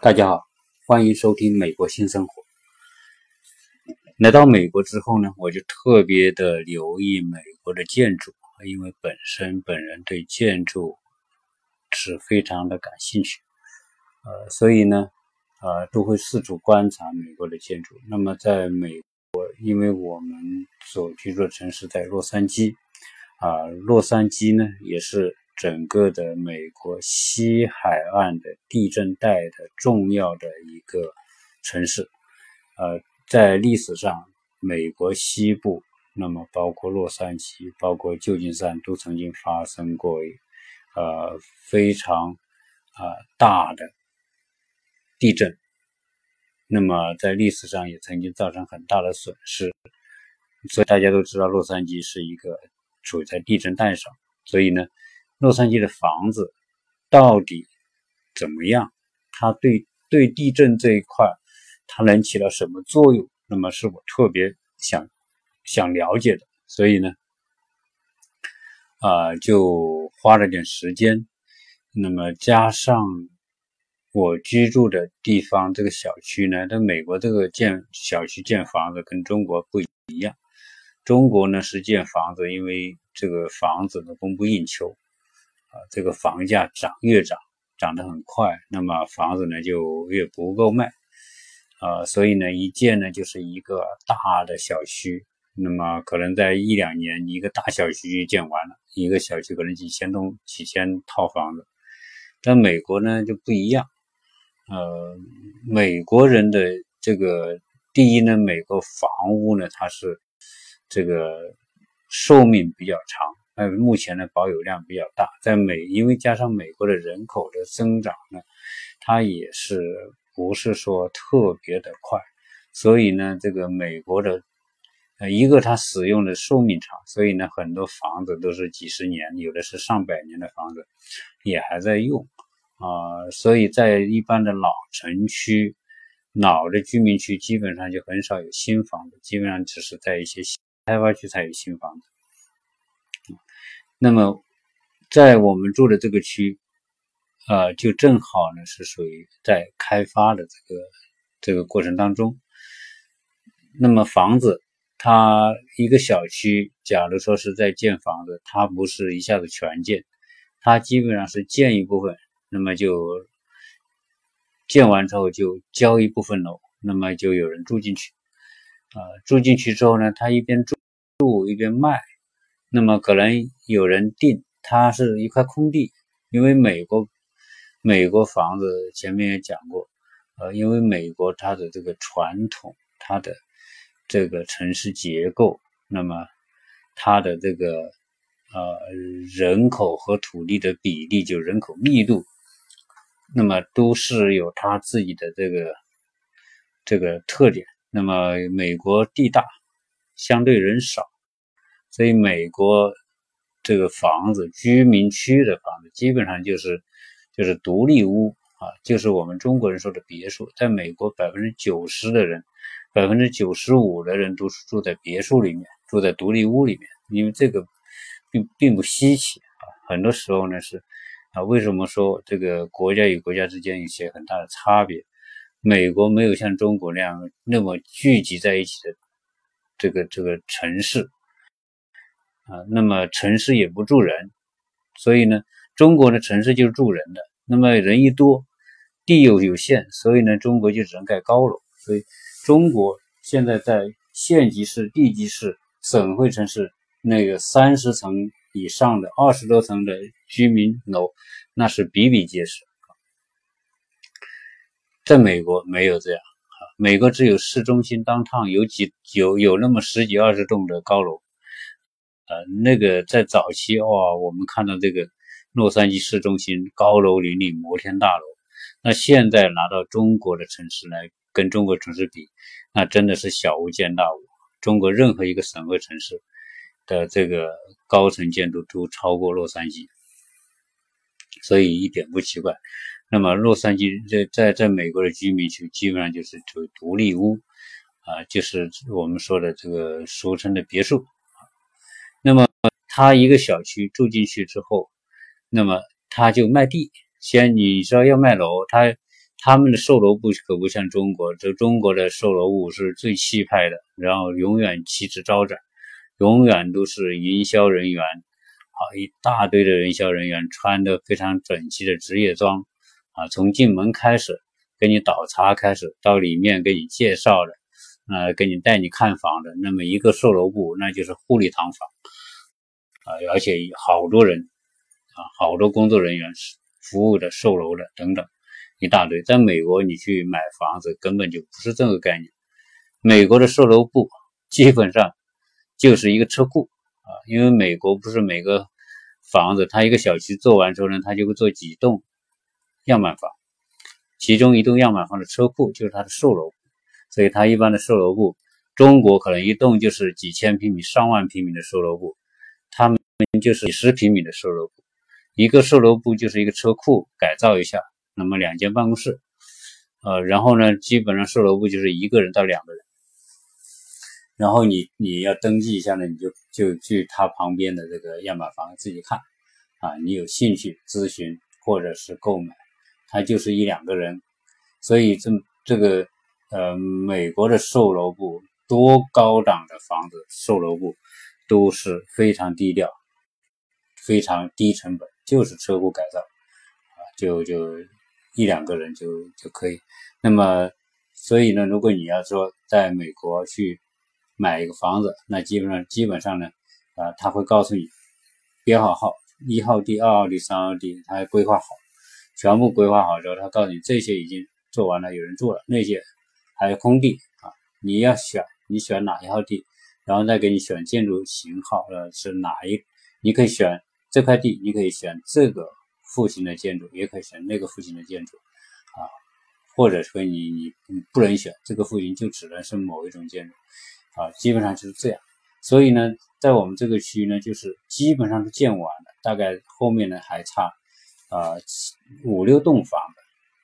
大家好，欢迎收听《美国新生活》。来到美国之后呢，我就特别的留意美国的建筑，因为本身本人对建筑是非常的感兴趣，呃，所以呢，呃，都会四处观察美国的建筑。那么在美我，因为我们所居住的城市在洛杉矶，啊，洛杉矶呢也是。整个的美国西海岸的地震带的重要的一个城市，呃，在历史上，美国西部，那么包括洛杉矶、包括旧金山，都曾经发生过呃非常啊大的地震，那么在历史上也曾经造成很大的损失，所以大家都知道洛杉矶是一个处在地震带上，所以呢。洛杉矶的房子到底怎么样？它对对地震这一块，它能起到什么作用？那么是我特别想想了解的，所以呢，啊，就花了点时间。那么加上我居住的地方这个小区呢，在美国这个建小区建房子跟中国不一样。中国呢是建房子，因为这个房子呢供不应求。啊，这个房价涨越涨，涨得很快，那么房子呢就越不够卖，啊，所以呢一建呢就是一个大的小区，那么可能在一两年一个大小区就建完了，一个小区可能几千栋、几千套房子。但美国呢就不一样，呃，美国人的这个第一呢，美国房屋呢它是这个寿命比较长。呃，目前呢保有量比较大，在美，因为加上美国的人口的增长呢，它也是不是说特别的快，所以呢，这个美国的，呃，一个它使用的寿命长，所以呢，很多房子都是几十年，有的是上百年的房子也还在用啊，所以在一般的老城区、老的居民区，基本上就很少有新房子，基本上只是在一些开发区才有新房子。那么，在我们住的这个区，呃，就正好呢是属于在开发的这个这个过程当中。那么房子，它一个小区，假如说是在建房子，它不是一下子全建，它基本上是建一部分，那么就建完之后就交一部分楼，那么就有人住进去。啊，住进去之后呢，他一边住住一边卖。那么可能有人定，它是一块空地，因为美国美国房子前面也讲过，呃，因为美国它的这个传统，它的这个城市结构，那么它的这个呃人口和土地的比例，就人口密度，那么都是有它自己的这个这个特点。那么美国地大，相对人少。所以，美国这个房子，居民区的房子，基本上就是就是独立屋啊，就是我们中国人说的别墅。在美国，百分之九十的人，百分之九十五的人都是住在别墅里面，住在独立屋里面。因为这个并并不稀奇啊。很多时候呢是啊，为什么说这个国家与国家之间有些很大的差别？美国没有像中国那样那么聚集在一起的这个这个城市。啊，那么城市也不住人，所以呢，中国的城市就是住人的。那么人一多，地又有限，所以呢，中国就只能盖高楼。所以中国现在在县级市、地级市、省会城市那个三十层以上的、二十多层的居民楼，那是比比皆是。在美国没有这样啊，美国只有市中心当趟有几有有那么十几二十栋的高楼。呃，那个在早期哇，我们看到这个洛杉矶市中心高楼林立，摩天大楼。那现在拿到中国的城市来跟中国城市比，那真的是小巫见大巫。中国任何一个省会城市的这个高层建筑都超过洛杉矶，所以一点不奇怪。那么洛杉矶在在在美国的居民区基本上就是属于独立屋啊，就是我们说的这个俗称的别墅。那么他一个小区住进去之后，那么他就卖地。先你知道要卖楼，他他们的售楼部可不像中国，这中国的售楼部是最气派的，然后永远旗帜招展，永远都是营销人员，啊，一大堆的营销人员穿的非常整齐的职业装，啊，从进门开始给你倒茶开始，到里面给你介绍的，呃，给你带你看房的，那么一个售楼部那就是富丽堂皇。啊，而且好多人啊，好多工作人员服务的、售楼的等等一大堆。在美国，你去买房子根本就不是这个概念。美国的售楼部基本上就是一个车库啊，因为美国不是每个房子，它一个小区做完之后呢，它就会做几栋样板房，其中一栋样板房的车库就是它的售楼部，所以它一般的售楼部，中国可能一栋就是几千平米、上万平米的售楼部。他们就是几十平米的售楼部，一个售楼部就是一个车库，改造一下，那么两间办公室，呃，然后呢，基本上售楼部就是一个人到两个人，然后你你要登记一下呢，你就就去他旁边的这个样板房自己看，啊，你有兴趣咨询或者是购买，他就是一两个人，所以这这个呃，美国的售楼部多高档的房子，售楼部。都是非常低调、非常低成本，就是车库改造啊，就就一两个人就就可以。那么，所以呢，如果你要说在美国去买一个房子，那基本上基本上呢，啊，他会告诉你编号号，一号地、二号地、三号地，他规划好，全部规划好之后，他告诉你这些已经做完了，有人住了，那些还有空地啊，你要选，你选哪一号地？然后再给你选建筑型号，呃，是哪一？你可以选这块地，你可以选这个户型的建筑，也可以选那个户型的建筑，啊，或者说你你不能选这个户型，就只能是某一种建筑，啊，基本上就是这样。所以呢，在我们这个区域呢，就是基本上是建完了，大概后面呢还差啊五六栋房子，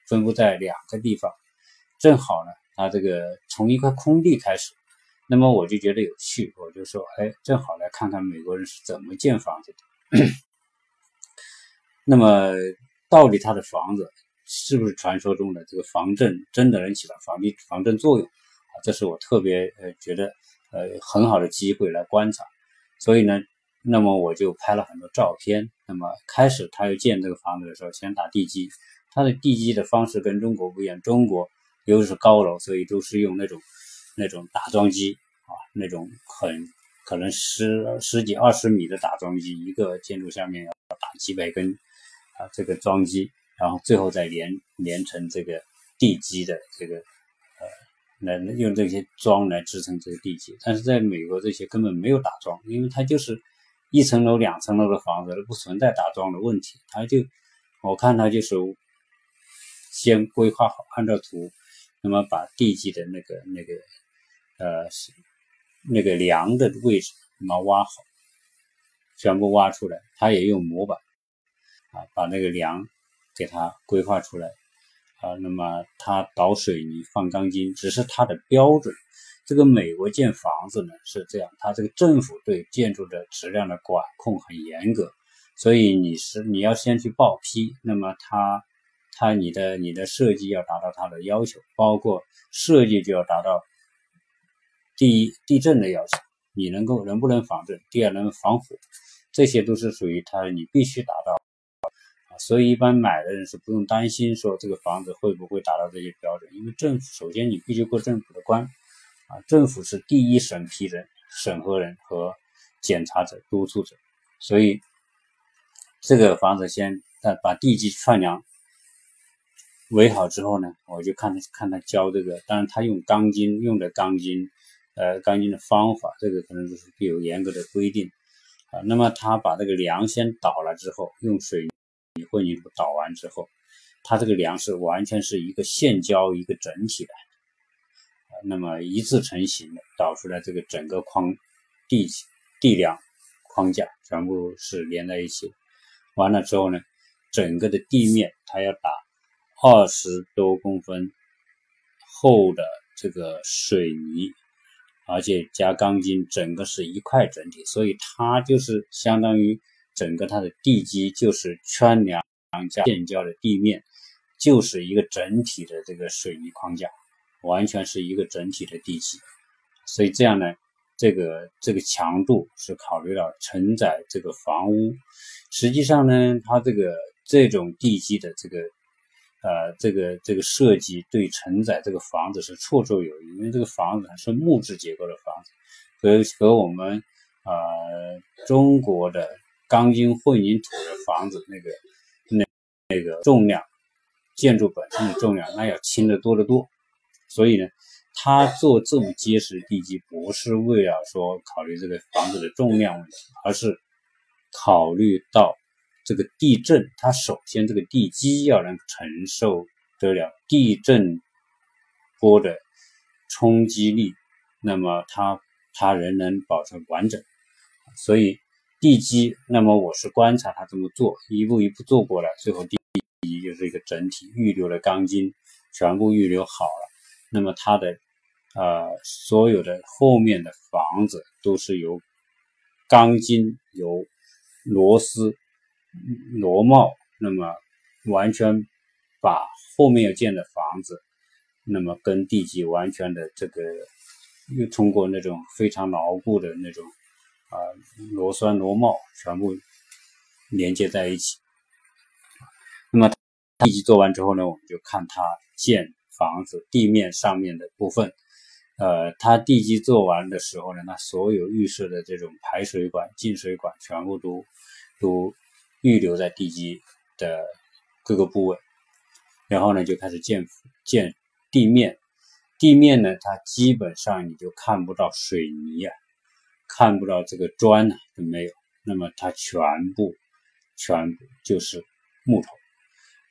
分布在两个地方，正好呢，它这个从一块空地开始。那么我就觉得有趣，我就说，哎，正好来看看美国人是怎么建房子的。那么，到底他的房子是不是传说中的这个防震真的能起到防地防震作用？这是我特别呃觉得呃很好的机会来观察。所以呢，那么我就拍了很多照片。那么开始他要建这个房子的时候，先打地基。他的地基的方式跟中国不一样，中国由于是高楼，所以都是用那种。那种打桩机啊，那种很可能十十几二十米的打桩机，一个建筑下面要打几百根啊，这个桩机，然后最后再连连成这个地基的这个，来用这些桩来支撑这个地基。但是在美国这些根本没有打桩，因为它就是一层楼、两层楼的房子，不存在打桩的问题。它就我看它就是先规划好，按照图，那么把地基的那个那个。呃，那个梁的位置，那么挖好，全部挖出来。他也用模板啊，把那个梁给它规划出来啊。那么他倒水泥、放钢筋，只是它的标准。这个美国建房子呢是这样，它这个政府对建筑的质量的管控很严格，所以你是你要先去报批，那么他他你的你的设计要达到他的要求，包括设计就要达到。第一，地震的要求，你能够能不能防震？第二，能防火，这些都是属于它，你必须达到。所以，一般买的人是不用担心说这个房子会不会达到这些标准，因为政府首先你必须过政府的关啊，政府是第一审批人、审核人和检查者、督促者。所以，这个房子先呃把地基串梁围好之后呢，我就看他看他浇这个，当然他用钢筋用的钢筋。呃，钢筋的方法，这个可能就是有严格的规定啊。那么他把这个梁先倒了之后，用水泥混凝土倒完之后，它这个梁是完全是一个现浇一个整体的，那么一次成型的导出来这个整个框地地梁框架全部是连在一起。完了之后呢，整个的地面它要打二十多公分厚的这个水泥，而且加钢筋，整个是一块整体，所以它就是相当于整个它的地基就是圈梁加建交的地面，就是一个整体的这个水泥框架，完全是一个整体的地基，所以这样呢，这个这个强度是考虑到承载这个房屋，实际上呢，它这个这种地基的这个。呃，这个这个设计对承载这个房子是绰绰有余，因为这个房子是木质结构的房子，和和我们呃中国的钢筋混凝土的房子那个那那个重量，建筑本身的重量那要轻得多得多。所以呢，他做这么结实的地基，不是为了说考虑这个房子的重量问题，而是考虑到。这个地震，它首先这个地基要能承受得了地震波的冲击力，那么它它仍能保持完整。所以地基，那么我是观察他这么做，一步一步做过来，最后地基就是一个整体，预留的钢筋全部预留好了，那么它的呃所有的后面的房子都是由钢筋由螺丝。螺帽，那么完全把后面要建的房子，那么跟地基完全的这个，又通过那种非常牢固的那种啊螺栓螺帽全部连接在一起。那么地基做完之后呢，我们就看它建房子地面上面的部分。呃，它地基做完的时候呢，那所有预设的这种排水管、进水管全部都都。预留在地基的各个部位，然后呢，就开始建建地面。地面呢，它基本上你就看不到水泥啊，看不到这个砖呢都没有。那么它全部全部就是木头。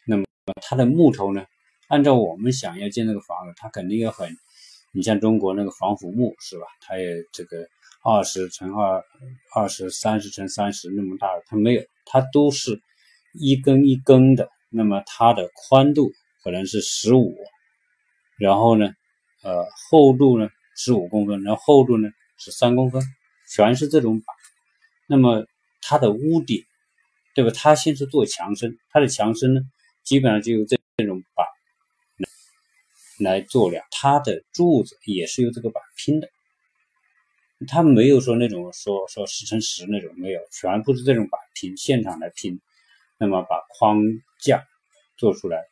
那么它的木头呢，按照我们想要建那个房子，它肯定要很，你像中国那个防腐木是吧？它也这个二十乘二二十三十乘三十那么大，它没有。它都是一根一根的，那么它的宽度可能是十五，然后呢，呃，厚度呢十五公分，然后厚度呢是三公分，全是这种板。那么它的屋顶，对吧？它先是做墙身，它的墙身呢，基本上就用这这种板来来做梁，它的柱子也是由这个板拼的。他没有说那种说说十乘十那种没有，全部是这种板拼，现场来拼，那么把框架做出来，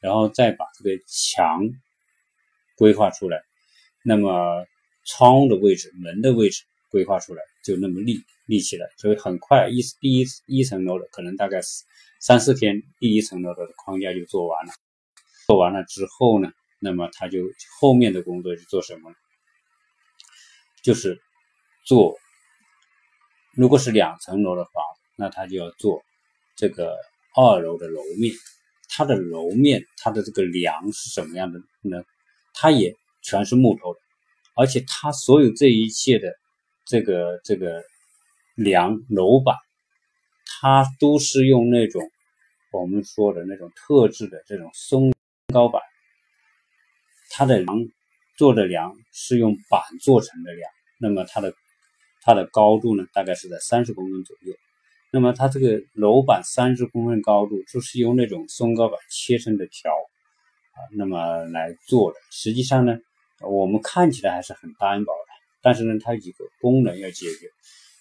然后再把这个墙规划出来，那么窗户的位置、门的位置规划出来，就那么立立起来，所以很快一第一一层楼的可能大概三四天，第一层楼的框架就做完了。做完了之后呢，那么他就后面的工作是做什么呢？就是。做，如果是两层楼的房子，那他就要做这个二楼的楼面。它的楼面，它的这个梁是什么样的呢？它也全是木头的，而且它所有这一切的这个这个梁楼板，它都是用那种我们说的那种特制的这种松高板。它的梁做的梁是用板做成的梁，那么它的。它的高度呢，大概是在三十公分左右。那么它这个楼板三十公分高度，就是用那种松糕板切成的条啊，那么来做的。实际上呢，我们看起来还是很单薄，但是呢，它有几个功能要解决。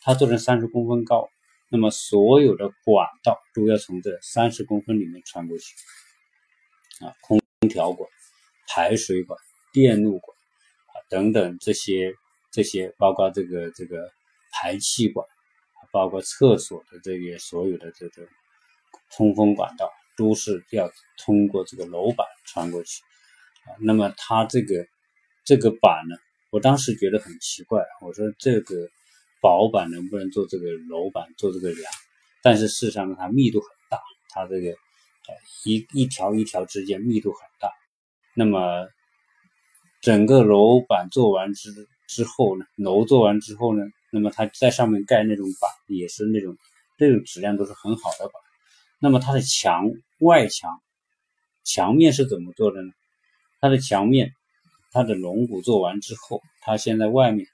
它做成三十公分高，那么所有的管道都要从这三十公分里面穿过去啊，空调管、排水管、电路管啊等等这些。这些包括这个这个排气管，包括厕所的这些所有的这个通风管道，都是要通过这个楼板穿过去啊。那么它这个这个板呢，我当时觉得很奇怪，我说这个薄板能不能做这个楼板做这个梁？但是事实上呢，它密度很大，它这个一一条一条之间密度很大。那么整个楼板做完之之后呢，楼做完之后呢，那么它在上面盖那种板，也是那种这种质量都是很好的板。那么它的墙外墙墙面是怎么做的呢？它的墙面它的龙骨做完之后，它先在外面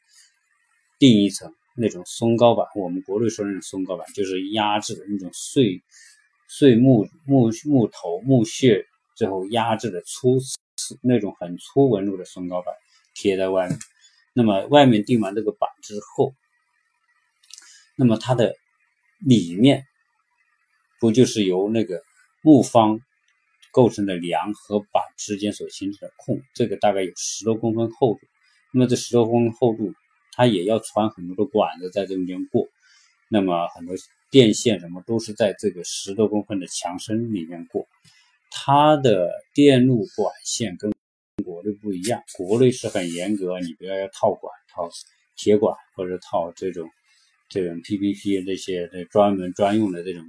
钉一层那种松糕板，我们国内说那种松糕板，就是压制的那种碎碎木木木头木屑，最后压制的粗那种很粗纹路的松糕板贴在外面。那么外面钉完这个板之后，那么它的里面不就是由那个木方构成的梁和板之间所形成的空？这个大概有十多公分厚度。那么这十多公分厚度，它也要穿很多的管子在中间过。那么很多电线什么都是在这个十多公分的墙身里面过。它的电路管线跟国内不一样，国内是很严格，你不要要套管、套铁管或者套这种。这种 PPP 这些的专门专用的这种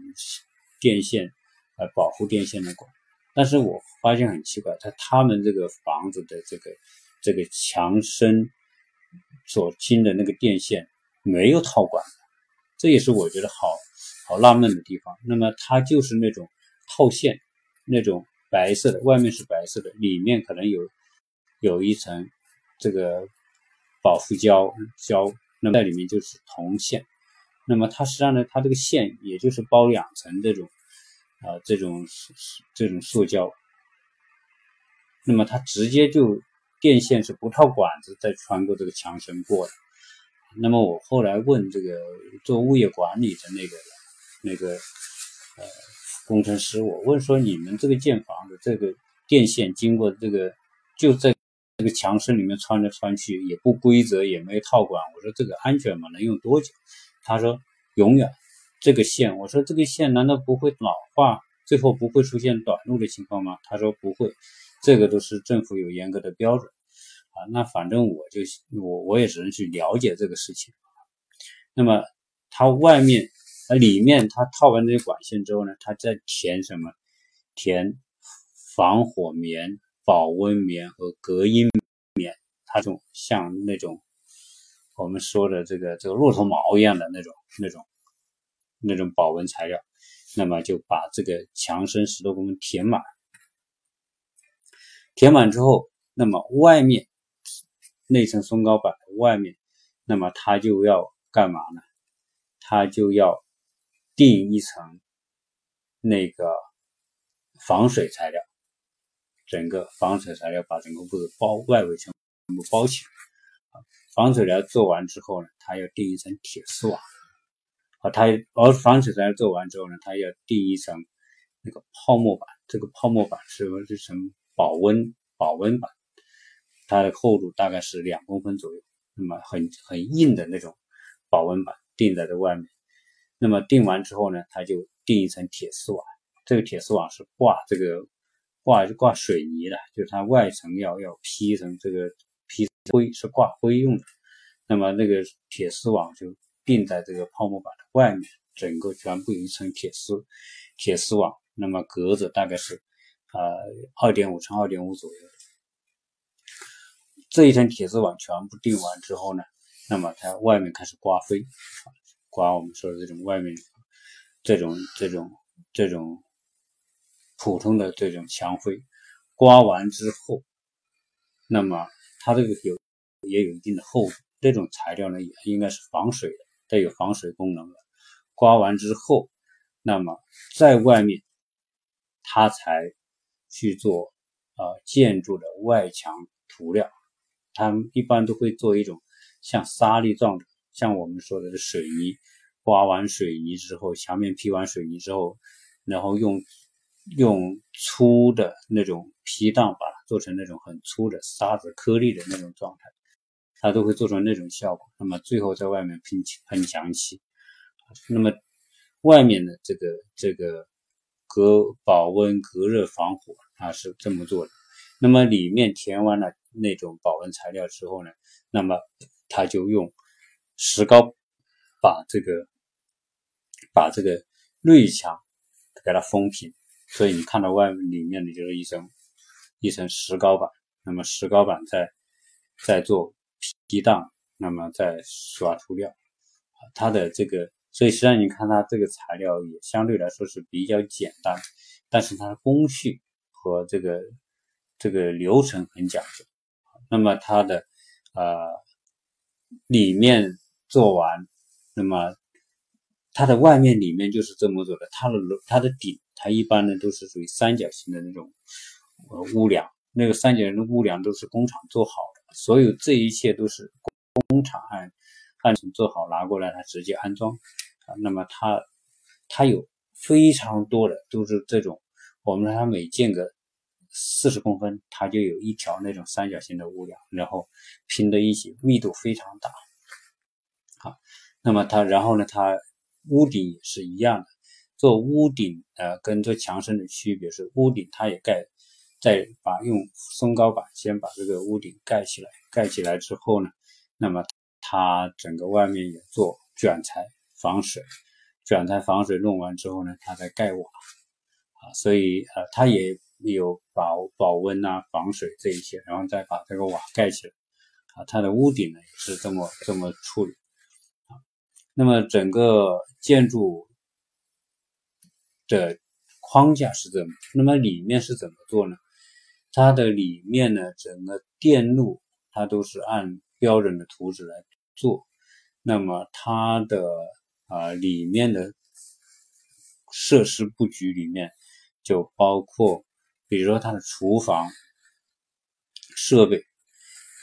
电线，呃，保护电线的管，但是我发现很奇怪，他他们这个房子的这个这个墙身所经的那个电线没有套管，这也是我觉得好好纳闷的地方。那么它就是那种套线，那种白色的，外面是白色的，里面可能有有一层这个保护胶胶。那么在里面就是铜线，那么它实际上呢，它这个线也就是包两层这种，啊，这种这种塑胶，那么它直接就电线是不套管子再穿过这个墙身过的。那么我后来问这个做物业管理的那个那个呃工程师，我问说你们这个建房的这个电线经过这个就在。这个墙身里面穿来穿去也不规则，也没套管。我说这个安全吗？能用多久？他说永远。这个线，我说这个线难道不会老化，最后不会出现短路的情况吗？他说不会，这个都是政府有严格的标准。啊，那反正我就我我也只能去了解这个事情。那么它外面呃里面它套完这些管线之后呢，它再填什么？填防火棉。保温棉和隔音棉，它这种像那种我们说的这个这个骆驼毛一样的那种那种那种保温材料，那么就把这个墙身十多公分填满，填满之后，那么外面那层松糕板外面，那么它就要干嘛呢？它就要定一层那个防水材料。整个防水材料把整个屋子包外围全部包起来，防水材料做完之后呢，它要钉一层铁丝网，啊，它而防水材料做完之后呢，它要钉一层那个泡沫板，这个泡沫板是是层保温保温板，它的厚度大概是两公分左右，那么很很硬的那种保温板钉在这外面，那么钉完之后呢，它就钉一层铁丝网，这个铁丝网是挂这个。挂是挂水泥的，就是它外层要要披一层这个披灰，是挂灰用的。那么那个铁丝网就钉在这个泡沫板的外面，整个全部有一层铁丝铁丝网。那么格子大概是呃二点五乘二点五左右。这一层铁丝网全部钉完之后呢，那么它外面开始刮灰，刮我们说的这种外面这种这种这种。普通的这种墙灰刮完之后，那么它这个有也有一定的厚度，这种材料呢也应该是防水的，带有防水功能的。刮完之后，那么在外面它才去做呃建筑的外墙涂料，它一般都会做一种像沙粒状的，像我们说的水泥，刮完水泥之后，墙面批完水泥之后，然后用。用粗的那种皮档把它做成那种很粗的沙子颗粒的那种状态，它都会做成那种效果。那么最后在外面喷喷墙漆，那么外面的这个这个隔保温、隔热、防火，它是这么做的。那么里面填完了那种保温材料之后呢，那么它就用石膏把这个把这个内墙给它封平。所以你看到外里面的就是一层一层石膏板，那么石膏板在在做皮档，那么再刷涂料，它的这个，所以实际上你看它这个材料也相对来说是比较简单，但是它的工序和这个这个流程很讲究，那么它的呃里面做完，那么它的外面里面就是这么做的。它的它的顶，它一般呢都是属于三角形的那种呃屋梁，那个三角形的屋梁都是工厂做好的，所有这一切都是工厂按按做好拿过来，它直接安装啊。那么它它有非常多的都是这种，我们它每间隔。四十公分，它就有一条那种三角形的屋梁，然后拼在一起，密度非常大。好，那么它，然后呢，它屋顶也是一样的。做屋顶，呃，跟做墙身的区别是，屋顶它也盖，再把用松糕板先把这个屋顶盖起来，盖起来之后呢，那么它整个外面也做卷材防水，卷材防水弄完之后呢，它再盖瓦。啊，所以呃，它也。有保保温啊、防水这一些，然后再把这个瓦盖起来啊。它的屋顶呢也是这么这么处理啊。那么整个建筑的框架是怎么？那么里面是怎么做呢？它的里面呢，整个电路它都是按标准的图纸来做。那么它的啊里面的设施布局里面就包括。比如说它的厨房设备，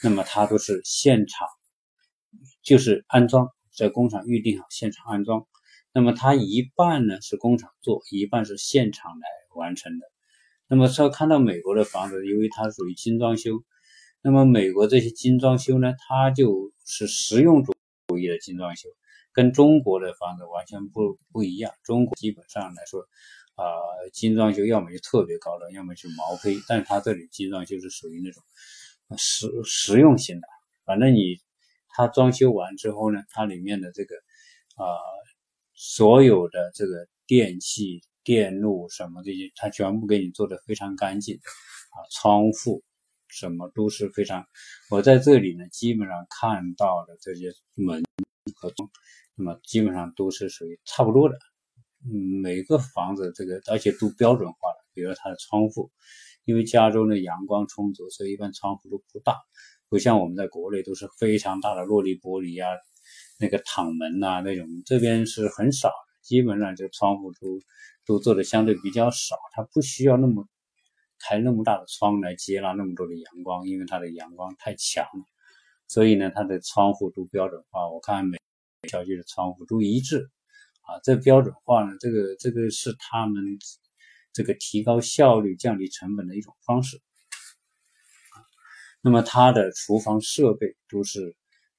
那么它都是现场，就是安装，在工厂预定好现场安装。那么它一半呢是工厂做，一半是现场来完成的。那么说看到美国的房子，因为它属于精装修，那么美国这些精装修呢，它就是实用主义的精装修，跟中国的房子完全不不一样。中国基本上来说。啊，精装修要么就特别高的，要么就毛坯。但是它这里精装修是属于那种实实用型的。反正你它装修完之后呢，它里面的这个啊，所有的这个电器、电路什么这些，它全部给你做的非常干净啊。窗户什么都是非常。我在这里呢，基本上看到的这些门和窗，那么基本上都是属于差不多的。嗯，每个房子这个，而且都标准化的，比如它的窗户，因为加州呢阳光充足，所以一般窗户都不大，不像我们在国内都是非常大的落地玻璃呀，那个躺门呐那种，这边是很少，基本上这窗户都都做的相对比较少，它不需要那么开那么大的窗来接纳那么多的阳光，因为它的阳光太强了，所以呢它的窗户都标准化，我看每小区的窗户都一致。啊，这标准化呢，这个这个是他们这个提高效率、降低成本的一种方式。啊那么它的厨房设备都是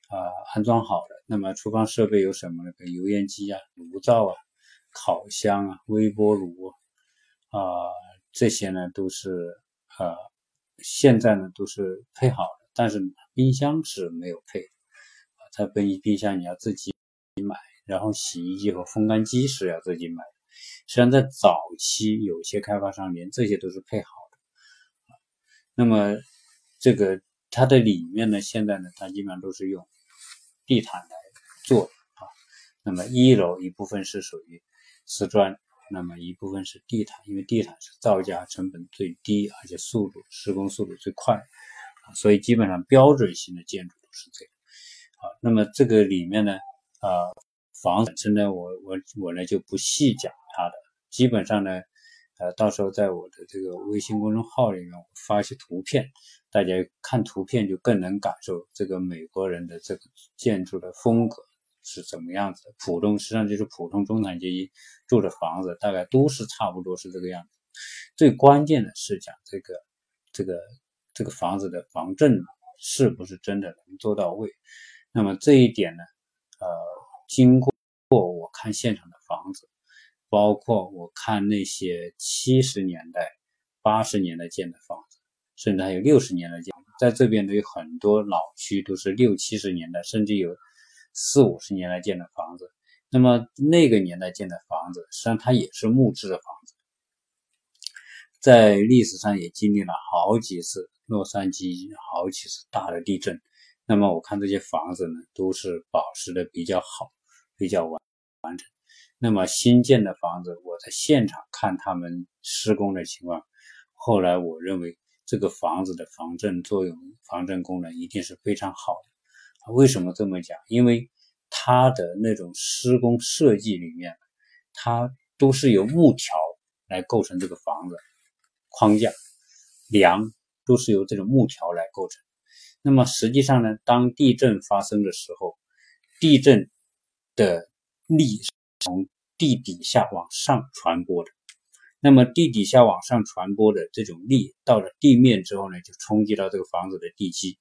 啊安装好的。那么厨房设备有什么呢？油烟机啊、炉灶啊、烤箱啊、微波炉啊这些呢都是呃现在呢都是配好的，但是冰箱是没有配啊。它冰冰箱你要自己买。然后洗衣机和烘干机是要自己买的。实际上，在早期有些开发商连这些都是配好的。那么，这个它的里面呢，现在呢，它基本上都是用地毯来做啊。那么一楼一部分是属于瓷砖，那么一部分是地毯，因为地毯是造价成本最低，而且速度施工速度最快啊。所以基本上标准型的建筑都是这样。好，那么这个里面呢，啊。房本身呢，我我我呢就不细讲它的，基本上呢，呃，到时候在我的这个微信公众号里面我发一些图片，大家看图片就更能感受这个美国人的这个建筑的风格是怎么样子。普通实际上就是普通中产阶级住的房子，大概都是差不多是这个样子。最关键的是讲这个这个这个房子的防震是不是真的能做到位。那么这一点呢，呃。经过我看现场的房子，包括我看那些七十年代、八十年代建的房子，甚至还有六十年代建，在这边都有很多老区，都是六七十年代，甚至有四五十年代建的房子。那么那个年代建的房子，实际上它也是木质的房子，在历史上也经历了好几次洛杉矶好几次大的地震。那么我看这些房子呢，都是保持的比较好。比较完完整。那么新建的房子，我在现场看他们施工的情况，后来我认为这个房子的防震作用、防震功能一定是非常好的。为什么这么讲？因为它的那种施工设计里面，它都是由木条来构成这个房子框架、梁都是由这种木条来构成。那么实际上呢，当地震发生的时候，地震的力从地底下往上传播的。那么地底下往上传播的这种力到了地面之后呢，就冲击到这个房子的地基。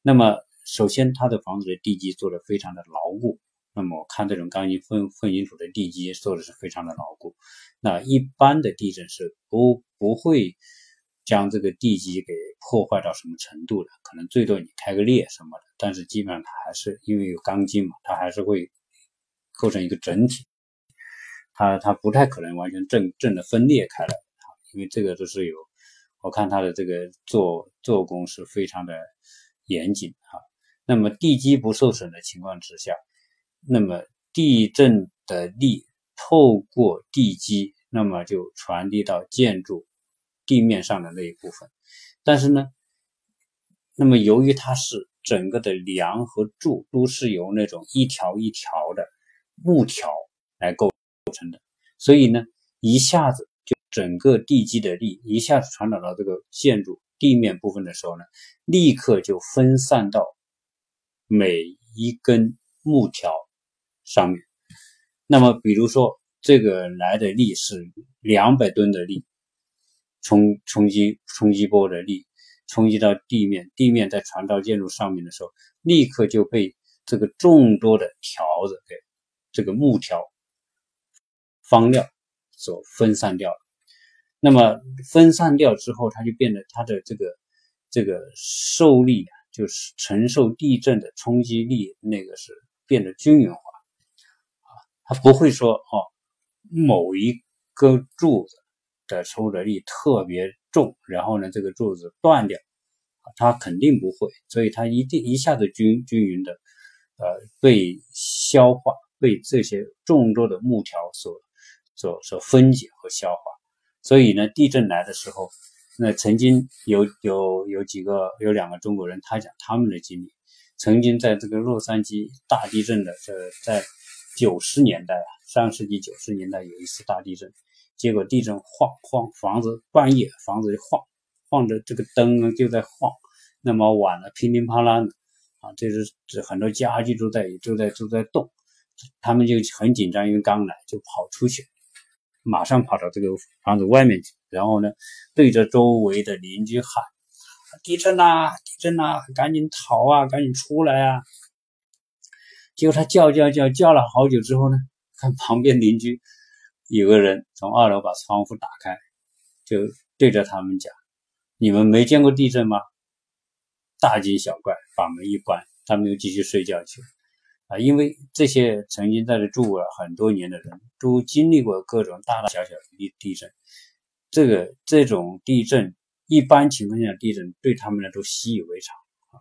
那么首先，它的房子的地基做的非常的牢固。那么我看这种钢筋混混凝土的地基做的是非常的牢固。那一般的地震是不不会将这个地基给破坏到什么程度的，可能最多你开个裂什么的，但是基本上它还是因为有钢筋嘛，它还是会构成一个整体。它它不太可能完全震震的分裂开来，因为这个都是有，我看它的这个做做工是非常的严谨啊。那么地基不受损的情况之下，那么地震的力透过地基，那么就传递到建筑地面上的那一部分。但是呢，那么由于它是整个的梁和柱都是由那种一条一条的木条来构。构成的，所以呢，一下子就整个地基的力一下子传导到这个建筑地面部分的时候呢，立刻就分散到每一根木条上面。那么，比如说这个来的力是两百吨的力，冲冲击冲击波的力冲击到地面，地面在传到建筑上面的时候，立刻就被这个众多的条子给这个木条。方料所分散掉了，那么分散掉之后，它就变得它的这个这个受力啊，就是承受地震的冲击力，那个是变得均匀化啊，它不会说哦，某一个柱子的受的力特别重，然后呢这个柱子断掉，它肯定不会，所以它一定一下子均均匀的呃被消化，被这些众多的木条所。所所分解和消化，所以呢，地震来的时候，那曾经有有有几个有两个中国人，他讲他们的经历，曾经在这个洛杉矶大地震的这在九十年代啊，上世纪九十年代有一次大地震，结果地震晃晃房子，半夜房子就晃晃着这个灯呢就在晃，那么晚了乒铃乓啷的啊，这是这很多家具都在都在都在动，他们就很紧张，因为刚来就跑出去。马上跑到这个房子外面去，然后呢，对着周围的邻居喊：“地震呐，地震呐，赶紧逃啊，赶紧出来啊！”结果他叫叫叫叫了好久之后呢，看旁边邻居有个人从二楼把窗户打开，就对着他们讲：“你们没见过地震吗？”大惊小怪，把门一关，他们又继续睡觉去了。啊，因为这些曾经在这住了很多年的人都经历过各种大大小小的地地震，这个这种地震一般情况下地震对他们呢都习以为常啊，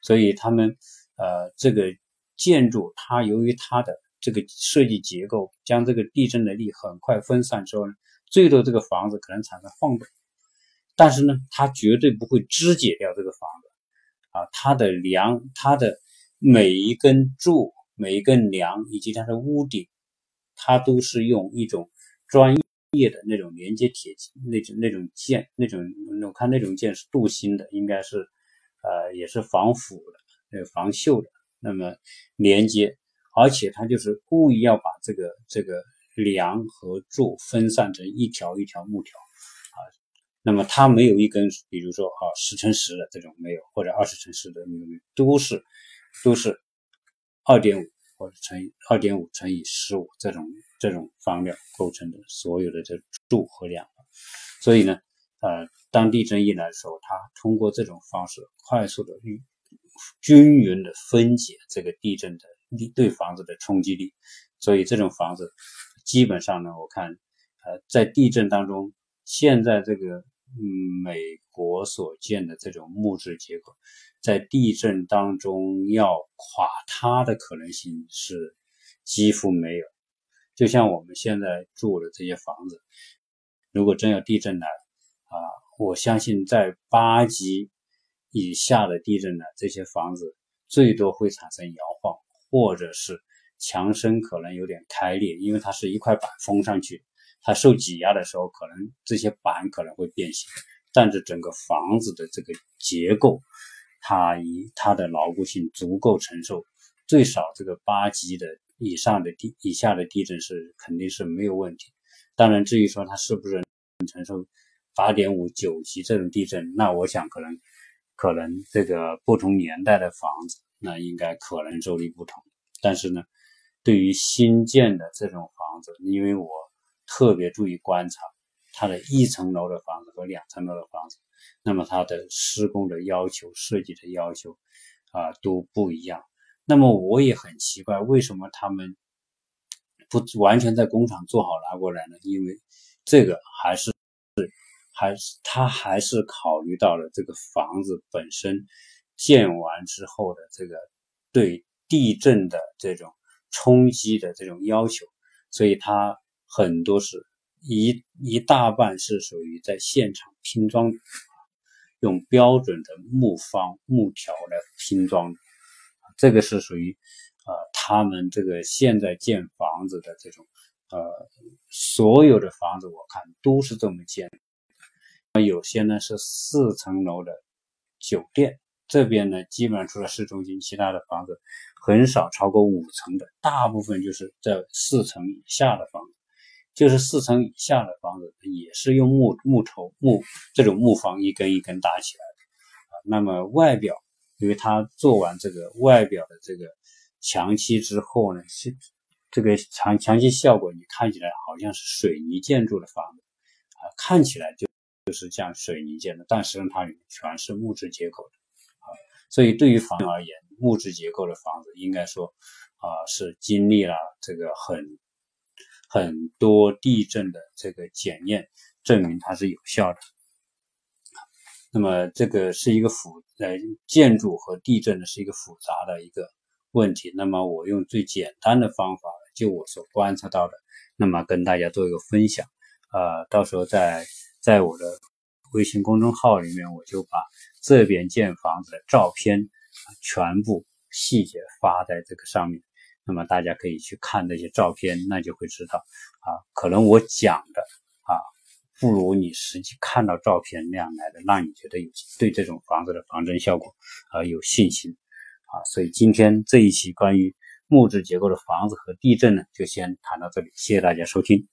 所以他们呃这个建筑它由于它的这个设计结构，将这个地震的力很快分散之后呢，最多这个房子可能产生晃动，但是呢它绝对不会肢解掉这个房子啊，它的梁它的。每一根柱、每一根梁以及它的屋顶，它都是用一种专业业的那种连接铁那种那种剑，那种我看那种剑是镀锌的，应该是呃也是防腐的、呃防锈的。那么连接，而且它就是故意要把这个这个梁和柱分散成一条一条木条啊。那么它没有一根，比如说啊十乘十的这种没有，或者二十乘十的没有，都是。都是二点五或者乘以二点五乘以十五这种这种方料构成的所有的这柱和梁，所以呢，呃，当地震一来的时候，它通过这种方式快速的均匀的分解这个地震的力对房子的冲击力，所以这种房子基本上呢，我看呃在地震当中，现在这个美国所建的这种木质结构。在地震当中要垮塌的可能性是几乎没有，就像我们现在住的这些房子，如果真要地震来啊，我相信在八级以下的地震呢，这些房子最多会产生摇晃，或者是墙身可能有点开裂，因为它是一块板封上去，它受挤压的时候，可能这些板可能会变形，但是整个房子的这个结构，它以它的牢固性足够承受，最少这个八级的以上的地以下的地震是肯定是没有问题。当然，至于说它是不是能承受。八点五九级这种地震，那我想可能可能这个不同年代的房子，那应该可能受力不同。但是呢，对于新建的这种房子，因为我特别注意观察它的一层楼的房子和两层楼的房子，那么它的施工的要求、设计的要求啊都不一样。那么我也很奇怪，为什么他们不完全在工厂做好拿过来呢？因为这个还是。还是他还是考虑到了这个房子本身建完之后的这个对地震的这种冲击的这种要求，所以他很多是一一大半是属于在现场拼装，用标准的木方木条来拼装的，这个是属于呃他们这个现在建房子的这种呃所有的房子我看都是这么建。有些呢是四层楼的酒店，这边呢基本上除了市中心，其他的房子很少超过五层的，大部分就是在四层以下的房子，就是四层以下的房子也是用木木头木这种木房一根一根搭起来的啊。那么外表，因为它做完这个外表的这个墙漆之后呢，是这个墙墙漆效果，你看起来好像是水泥建筑的房子啊，看起来就。就是像水泥建的，但实际上它里面全是木质结构的啊，所以对于房而言，木质结构的房子应该说啊是经历了这个很很多地震的这个检验，证明它是有效的。那么这个是一个复呃建筑和地震呢是一个复杂的一个问题。那么我用最简单的方法，就我所观察到的，那么跟大家做一个分享呃，到时候在。在我的微信公众号里面，我就把这边建房子的照片全部细节发在这个上面。那么大家可以去看那些照片，那就会知道啊，可能我讲的，不如你实际看到照片那样来的，让你觉得有对这种房子的防震效果啊有信心啊。所以今天这一期关于木质结构的房子和地震呢，就先谈到这里，谢谢大家收听。